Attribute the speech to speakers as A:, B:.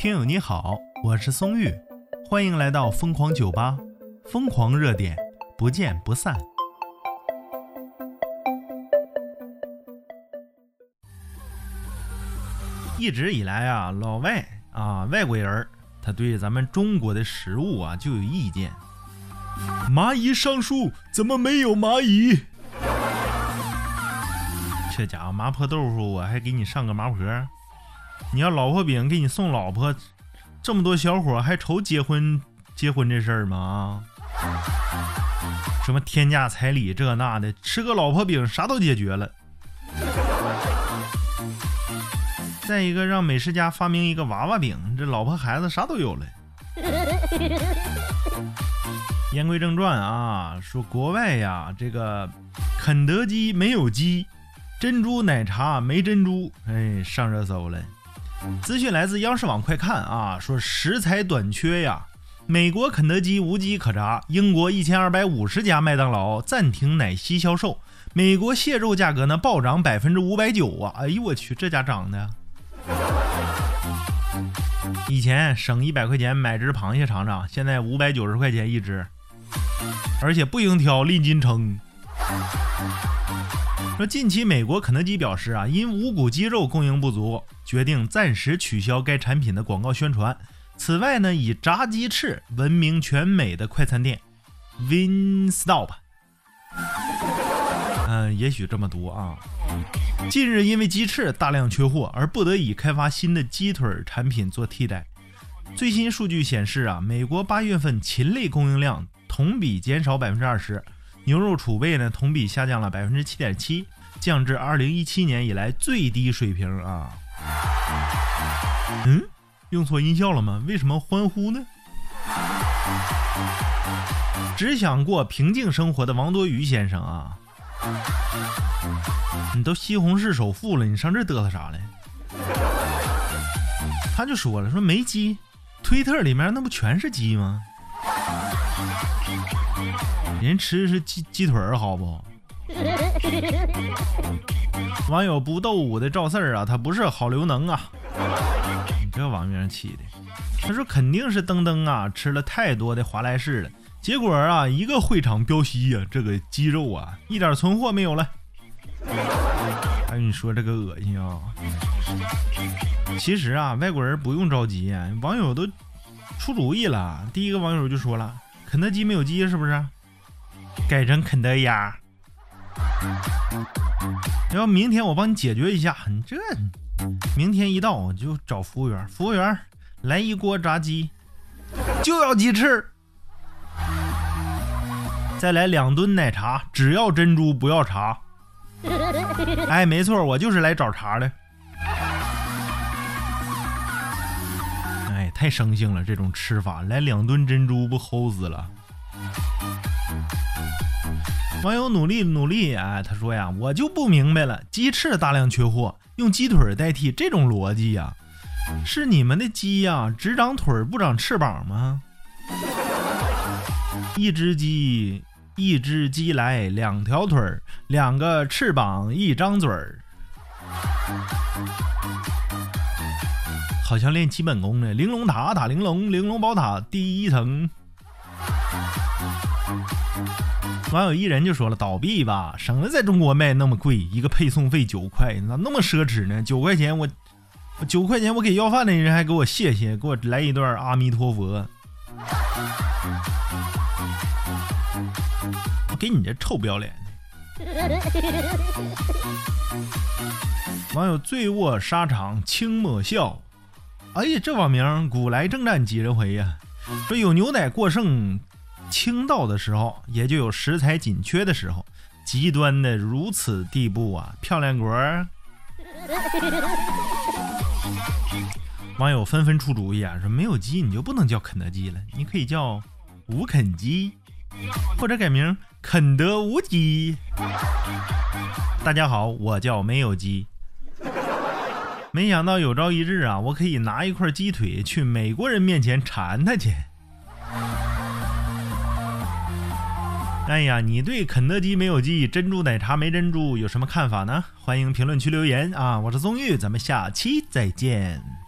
A: 听友你好，我是松玉，欢迎来到疯狂酒吧，疯狂热点，不见不散。一直以来啊，老外啊，外国人儿，他对咱们中国的食物啊就有意见。蚂蚁上树，怎么没有蚂蚁？这家伙麻婆豆腐，我还给你上个麻婆。你要老婆饼，给你送老婆。这么多小伙还愁结婚结婚这事儿吗？啊，什么天价彩礼这那的，吃个老婆饼啥都解决了。再一个，让美食家发明一个娃娃饼，这老婆孩子啥都有了。言归正传啊，说国外呀，这个肯德基没有鸡，珍珠奶茶没珍珠，哎，上热搜了。资讯来自央视网，快看啊，说食材短缺呀，美国肯德基无鸡可炸，英国一千二百五十家麦当劳暂停奶昔销售，美国蟹肉价格呢暴涨百分之五百九啊！哎呦我去，这家涨的，以前省一百块钱买只螃蟹尝尝，现在五百九十块钱一只。而且不应挑，拎斤称。说近期美国肯德基表示啊，因无骨鸡肉供应不足，决定暂时取消该产品的广告宣传。此外呢，以炸鸡翅闻名全美的快餐店 Winstop，嗯，也许这么读啊。近日因为鸡翅大量缺货，而不得已开发新的鸡腿产品做替代。最新数据显示啊，美国八月份禽类供应量。同比减少百分之二十，牛肉储备呢同比下降了百分之七点七，降至二零一七年以来最低水平啊。嗯，用错音效了吗？为什么欢呼呢？只想过平静生活的王多鱼先生啊，你都西红柿首富了，你上这嘚瑟啥嘞？他就说了，说没鸡，推特里面那不全是鸡吗？人吃的是鸡鸡腿儿，好不？网友不斗舞的赵四儿啊，他不是好刘能啊！你这网名起的，他说肯定是登登啊，吃了太多的华莱士了，结果啊，一个会场飙息呀，这个鸡肉啊，一点存货没有了。还有，你说这个恶心啊！其实啊，外国人不用着急，网友都出主意了。第一个网友就说了，肯德基没有鸡，是不是？改成肯德鸭，要明天我帮你解决一下。你这，明天一到我就找服务员。服务员，来一锅炸鸡，就要鸡翅，再来两吨奶茶，只要珍珠不要茶。哎，没错，我就是来找茬的。哎，太生性了，这种吃法，来两吨珍珠不齁死了。网友努力努力啊，他说呀，我就不明白了，鸡翅大量缺货，用鸡腿代替，这种逻辑呀，是你们的鸡呀只长腿不长翅膀吗？一只鸡，一只鸡来两条腿两个翅膀一张嘴儿，好像练基本功呢。玲珑塔塔玲珑，玲珑宝塔第一层。网友一人就说了：“倒闭吧，省得在中国卖那么贵，一个配送费九块，咋那么奢侈呢？九块钱我，九块钱我给要饭的人还给我谢谢，给我来一段阿弥陀佛。给你这臭不要脸的！”网友醉卧沙场清莫笑，哎呀，这网名古来征战几人回呀？说有牛奶过剩。倾倒的时候，也就有食材紧缺的时候，极端的如此地步啊！漂亮国，网友纷纷出主意啊，说没有鸡你就不能叫肯德基了，你可以叫无肯鸡，或者改名肯德无鸡。大家好，我叫没有鸡。没想到有朝一日啊，我可以拿一块鸡腿去美国人面前馋他去。哎呀，你对肯德基没有记忆，珍珠奶茶没珍珠有什么看法呢？欢迎评论区留言啊！我是宗玉，咱们下期再见。